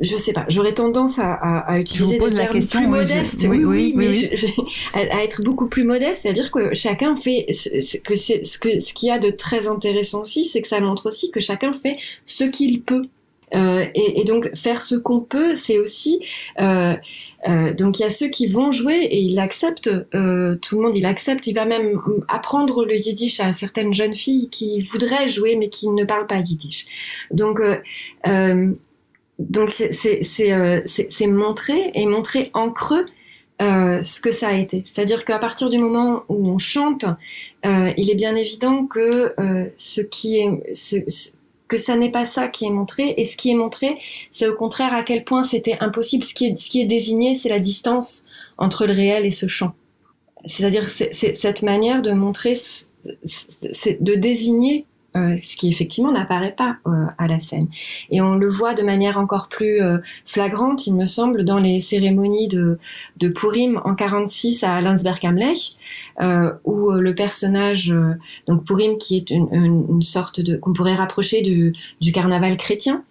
je sais pas, j'aurais tendance à, à, à utiliser des termes question, plus modestes, oui, oui, oui, mais à, à, être beaucoup plus modeste, c'est-à-dire que chacun fait ce, que c'est ce que ce qu'il y a de très intéressant aussi, c'est que ça montre aussi que chacun fait ce qu'il peut. Euh, et, et, donc faire ce qu'on peut, c'est aussi euh, euh, donc il y a ceux qui vont jouer et il accepte, euh, tout le monde il accepte, il va même apprendre le yiddish à certaines jeunes filles qui voudraient jouer mais qui ne parlent pas yiddish. Donc euh, euh donc c'est montrer et montrer en creux euh, ce que ça a été. C'est-à-dire qu'à partir du moment où on chante, euh, il est bien évident que euh, ce qui est, ce, que ça n'est pas ça qui est montré, et ce qui est montré, c'est au contraire à quel point c'était impossible. Ce qui est, désigné, c'est la distance entre le réel et ce chant. C'est-à-dire c'est cette manière de montrer, de désigner euh, ce qui effectivement n'apparaît pas euh, à la scène. Et on le voit de manière encore plus euh, flagrante, il me semble, dans les cérémonies de, Purim en 46 à Landsberg am Lech, où le personnage, donc Purim, qui est une, sorte de qu'on pourrait rapprocher du carnaval chrétien.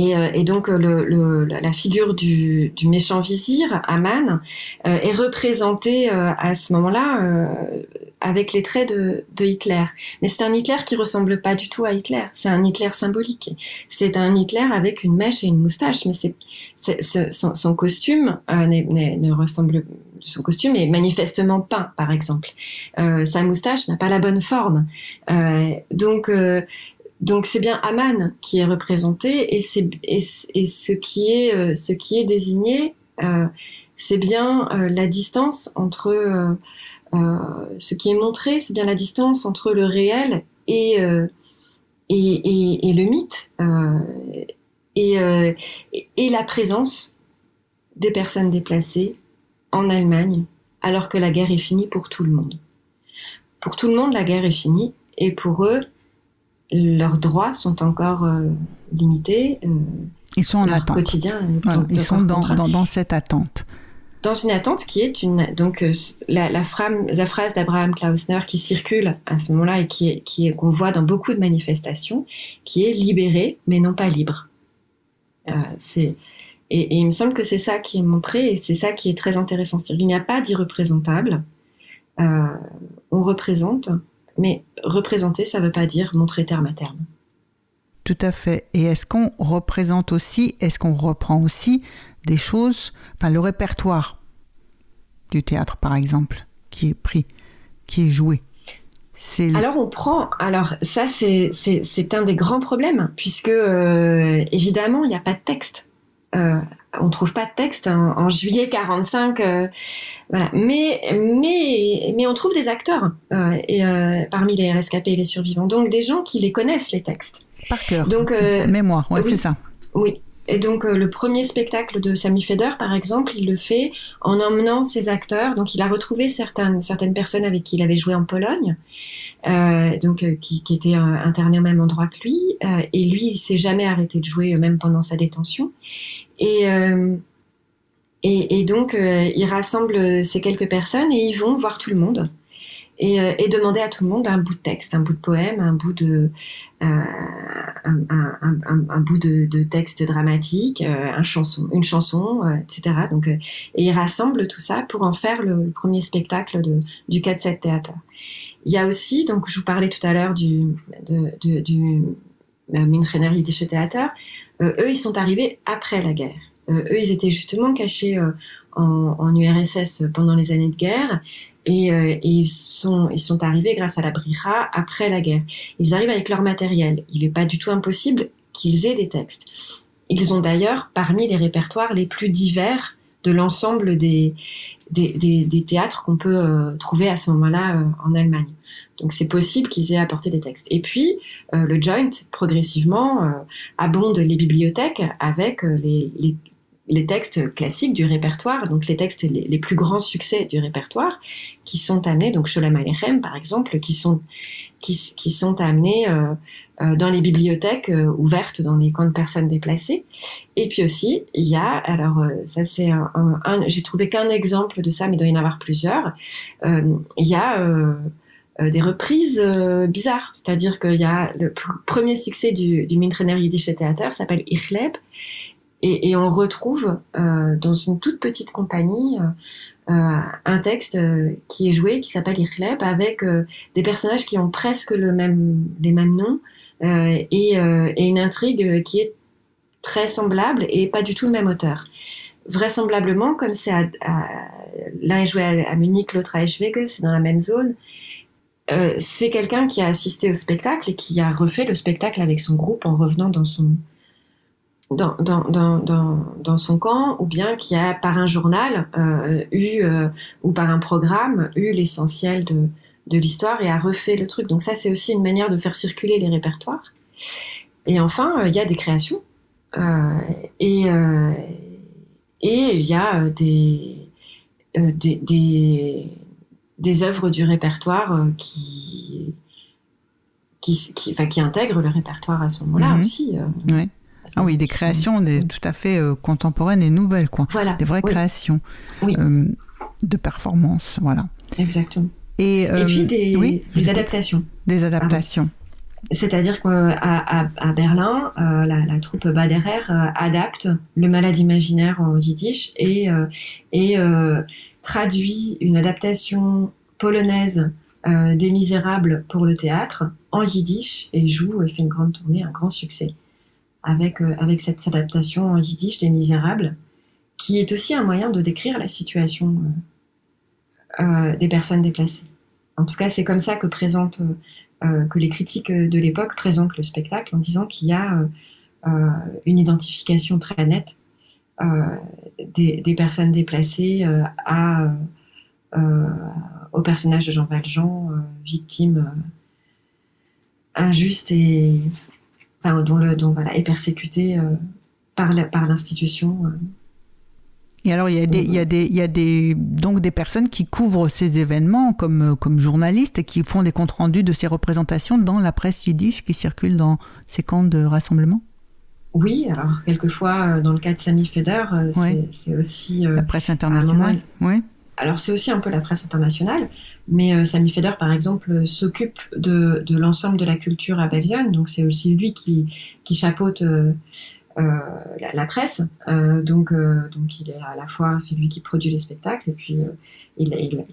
Et, et, donc la figure du, méchant vizir, Aman, est représentée à ce moment-là avec les traits de, Hitler. Mais c'est un Hitler qui ressemble pas du tout à Hitler. C'est un Hitler symbolique. C'est un Hitler avec une mèche et une moustache. Mais son, costume euh, ne ressemble son costume est manifestement peint, par exemple. Euh, sa moustache n'a pas la bonne forme. Euh, donc euh, donc c'est bien Aman qui est représenté et c'est et, ce qui est euh, ce qui est désigné, c'est bien la distance entre euh, ce qui est montré, c'est bien la distance entre le réel et, euh, et, et, le mythe euh, et, et la présence des personnes déplacées en Allemagne alors que la guerre est finie pour tout le monde. Pour tout le monde, la guerre est finie et pour eux, leurs droits sont encore limités. ils sont en attente. quotidien. ils sont dans, dans, dans, cette attente dans une attente qui est une donc euh, la, phrase d'Abraham Klausner qui circule à ce moment-là et qui est qui qu'on voit dans beaucoup de manifestations qui est libéré mais non pas libre euh, c'est et, et, il me semble que c'est ça qui est montré et c'est ça qui est très intéressant c'est-à-dire qu'il n'y a pas d'irreprésentable euh, on représente mais représenter ça veut pas dire montrer terme à terme tout à fait. Et est-ce qu'on représente aussi, est-ce qu'on reprend aussi des choses, enfin le répertoire du théâtre par exemple, qui est pris, qui est joué? Alors on prend, alors ça c'est c'est un des grands problèmes puisque euh, évidemment il n'y a pas de texte. Euh, on trouve pas de texte en, juillet 45, euh, voilà. Mais mais mais on trouve des acteurs euh, et parmi les rescapés et les survivants, donc des gens qui les connaissent les textes. Par cœur. Donc mémoire, ouais, c'est ça. Oui, et donc euh, le premier spectacle de Sammy Feder, par exemple, il le fait en emmenant ses acteurs. Donc il a retrouvé certaines certaines personnes avec qui il avait joué en Pologne, euh, donc euh, qui, qui, étaient internés au même endroit que lui. et lui, il s'est jamais arrêté de jouer, même pendant sa détention. Et et, et, donc, il rassemble ces quelques personnes et ils vont voir tout le monde et, euh, et, demander à tout le monde un bout de texte, un bout de poème, un bout de euh, un, un, bout de, de, texte dramatique, euh, un chanson, une chanson, euh, etc. Donc, et il rassemble tout ça pour en faire le, premier spectacle de, du 4-7 théâtre. Il y a aussi, donc je vous parlais tout à l'heure du, de, de, du Münchener Jüdische Theater. eux, ils sont arrivés après la guerre. eux, ils étaient justement cachés en, en, URSS pendant les années de guerre et, euh, et, ils sont ils sont arrivés grâce à la Brira après la guerre. Ils arrivent avec leur matériel. Il n'est pas du tout impossible qu'ils aient des textes. Ils ont d'ailleurs parmi les répertoires les plus divers de l'ensemble des, des, des, théâtres qu'on peut euh, trouver à ce moment-là euh, en Allemagne. Donc c'est possible qu'ils aient apporté des textes. Et puis le Joint progressivement abonde les bibliothèques avec les, les, les textes classiques du répertoire, donc les textes les, plus grands succès du répertoire, qui sont amenés, donc Sholem Aleichem par exemple, qui sont qui, sont amenés euh, euh, dans les bibliothèques euh, ouvertes dans les camps de personnes déplacées. Et puis aussi, il y a, alors ça c'est un, un, j'ai trouvé qu'un exemple de ça, mais il doit y en avoir plusieurs. il y a des reprises bizarres, c'est-à-dire qu'il y a le premier succès du, du Mintrener Yiddish Theater s'appelle Ichleb et, et on retrouve euh, dans une toute petite compagnie euh, euh un texte euh, qui est joué qui s'appelle Irleb avec euh, des personnages qui ont presque le même, les mêmes noms et, et, une intrigue qui est très semblable et pas du tout le même auteur. Vraisemblablement, comme c'est l'un est joué à, Munich, l'autre à Eschwege, c'est dans la même zone. Euh, c'est quelqu'un qui a assisté au spectacle et qui a refait le spectacle avec son groupe en revenant dans son dans, dans, dans, son camp, ou bien qui a par un journal euh, eu euh, ou par un programme eu l'essentiel de, de l'histoire et a refait le truc. Donc ça, c'est aussi une manière de faire circuler les répertoires. Et enfin, euh, il y a des créations et et il y a des, des, des des œuvres du répertoire qui qui, qui, enfin, qui intègrent le répertoire à ce moment-là Mhm. aussi. euh, Ouais. Ah oui, des créations des, tout à fait euh, contemporaines et nouvelles, quoi. Voilà. Des vraies Oui. créations Oui. euh, de performance, voilà. Exactement. Et, euh, Et puis des, oui, je des adaptations. Des adaptations. C'est-à-dire qu'à à, à Berlin, euh, la, la troupe Baderer euh, adapte le malade imaginaire en yiddish et, euh, et euh, traduit une adaptation polonaise euh, des Misérables pour le théâtre en yiddish et joue et fait une grande tournée, un grand succès avec, euh, avec cette adaptation en yiddish des Misérables qui est aussi un moyen de décrire la situation euh, euh, des personnes déplacées. En tout cas, c'est comme ça euh, euh, que les critiques de l'époque présentent le spectacle en disant qu'il y a euh, une identification très nette des, personnes déplacées au personnage de Jean Valjean, victime injuste et enfin, dont est par l'institution. Et alors, il y a des, il y a des, il y a des, donc des personnes qui couvrent ces événements comme, euh, comme journalistes et qui font des comptes rendus de ces représentations dans la presse yiddish qui circule dans ces camps de rassemblement? Oui, alors quelquefois euh, dans le cas de Sami Feder, euh, c'est- Ouais. aussi euh, La presse internationale. Oui. alors c'est aussi un peu la presse internationale, mais euh, Sami Feder, par exemple, s'occupe de, de l'ensemble de la culture à Belgium, donc c'est aussi lui qui, qui chapeaute euh, la, la presse. Euh, donc, euh, donc il est à la fois, c'est lui qui produit les spectacles, et puis euh, il,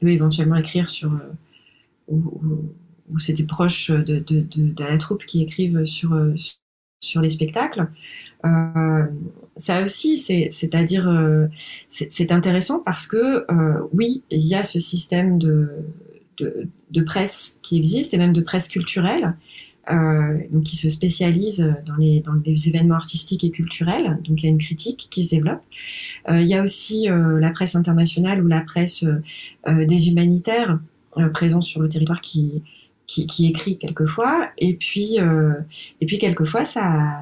peut éventuellement écrire sur... euh, ou, c'est des proches de, la troupe qui écrivent sur, euh, sur les spectacles. Euh, ça aussi, c'est- c'est-à-dire, euh, c'est intéressant parce que euh, oui, il y a ce système de, de, presse qui existe et même de presse culturelle, euh, donc qui se spécialise dans les, dans les événements artistiques et culturels. Donc il y a une critique qui se développe. Euh, il y a aussi euh, la presse internationale ou la presse euh, des humanitaires euh, présents sur le territoire qui qui, qui écrit quelquefois, et puis euh, et puis quelquefois ça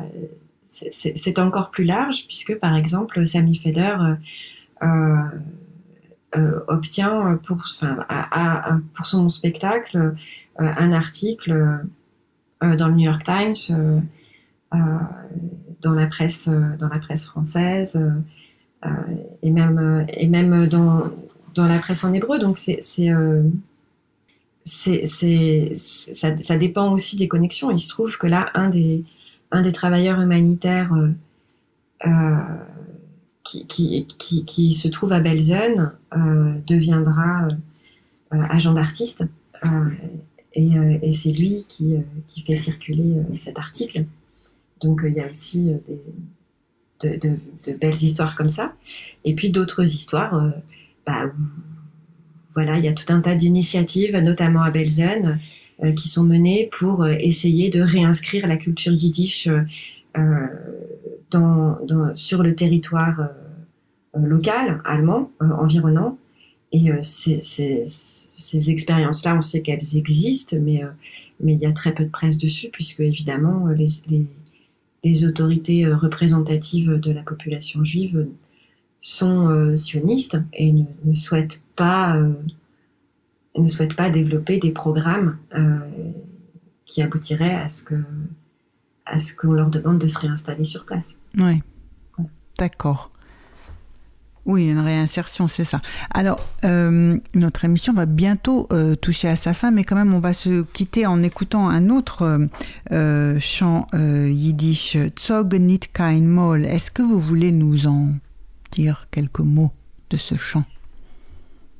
c'est- encore plus large puisque par exemple Sami Feder euh, euh, euh, obtient pour enfin a- a- pour son spectacle euh, un article euh, dans le New York Times euh, euh, dans la presse euh, dans la presse française euh, euh, et même euh, et même dans dans la presse en hébreu donc c'est c'est euh, c'est, ça, dépend aussi des connexions. Il se trouve que là, un des, un des travailleurs humanitaires euh, euh, qui, qui, qui, se trouve à Belzun euh, deviendra euh, euh, agent d'artiste. Euh, et, c'est lui qui, euh, fait circuler euh, cet article. Donc il y a aussi de, belles histoires comme ça. Et puis d'autres histoires bah, voilà, il y a tout un tas d'initiatives, notamment à Belzun, euh, qui sont menées pour essayer de réinscrire la culture yiddish sur le territoire local, allemand, environnant. Et euh, ces, ces, ces expériences-là, on sait qu'elles existent, mais, euh, mais il y a très peu de presse dessus, puisque évidemment, euh, les, les, les autorités représentatives de la population juive sont euh, sionistes et ne, ne souhaitent pas ne souhaitent pas développer des programmes qui aboutiraient à ce que à ce qu'on leur demande de se réinstaller sur place. Oui. D'accord. Oui, une réinsertion, c'est ça. Alors, euh, notre émission va bientôt euh, toucher à sa fin, mais quand même, on va se quitter en écoutant un autre euh, chant yiddish, Zog nit Moll. Est-ce que vous voulez nous en dire quelques mots de ce chant?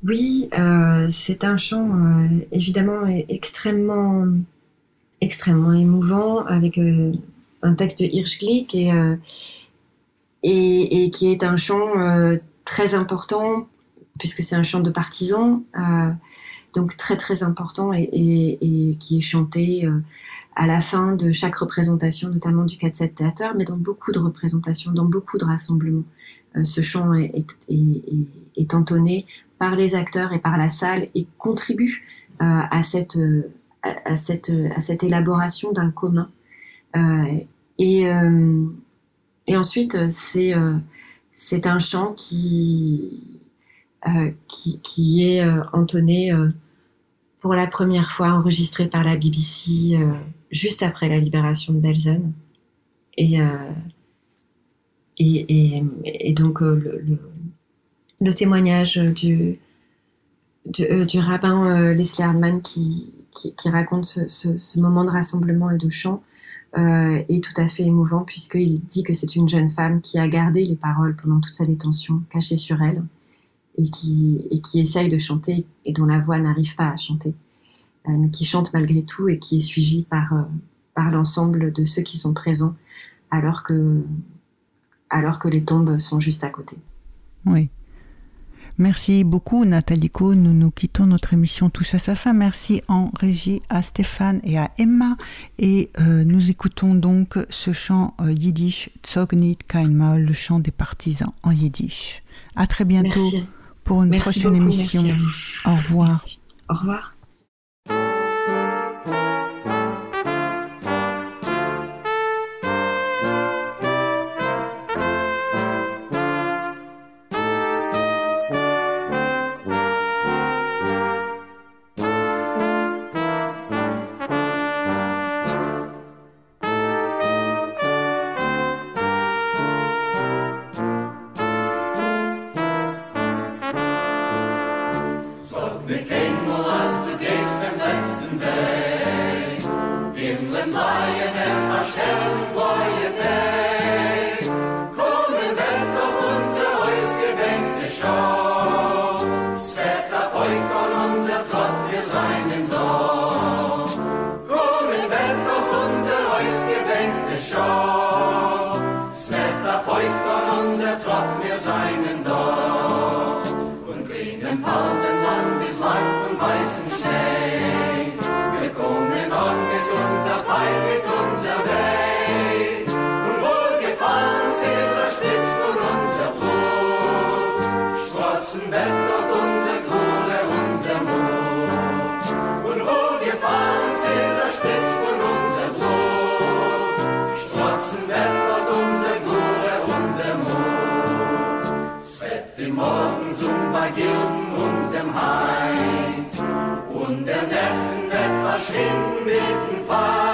Oui, c'est un chant évidemment extrêmement extrêmement émouvant avec un texte de et, et qui est un chant très important puisque c'est un chant de partisans. Euh, donc très très important et, qui est chanté à la fin de chaque représentation, notamment du 4-7 théâtre, mais dans beaucoup de représentations, dans beaucoup de rassemblements. ce chant est, est, entonné par les acteurs et par la salle et contribue à cette à, cette, à cette élaboration d'un commun. Euh, et, euh, et ensuite, c'est euh, c'est un chant qui, qui, est entonné pour la première fois, enregistré par la BBC juste après la libération de Belzone. Et, donc, le, témoignage du, rabbin Leslie Hardman qui, raconte ce, moment de rassemblement et de chant euh, est tout à fait émouvant puisqu'il dit que c'est une jeune femme qui a gardé les paroles pendant toute sa détention cachées sur elle et qui, et qui essaye de chanter et dont la voix n'arrive pas à chanter, euh, mais qui chante malgré tout et qui est suivie par, euh, par l'ensemble de ceux qui sont présents alors que, alors que les tombes sont juste à côté. Oui. Merci beaucoup Nathalie Co. Nous nous quittons. Notre émission touche à sa fin. Merci en régie à Stéphane et à Emma. Et euh, nous écoutons donc ce chant euh, yiddish, Zognit kein Maul, le chant des partisans en yiddish. À très bientôt pour une prochaine émission. Au revoir. Au revoir. verschwindenden Fall.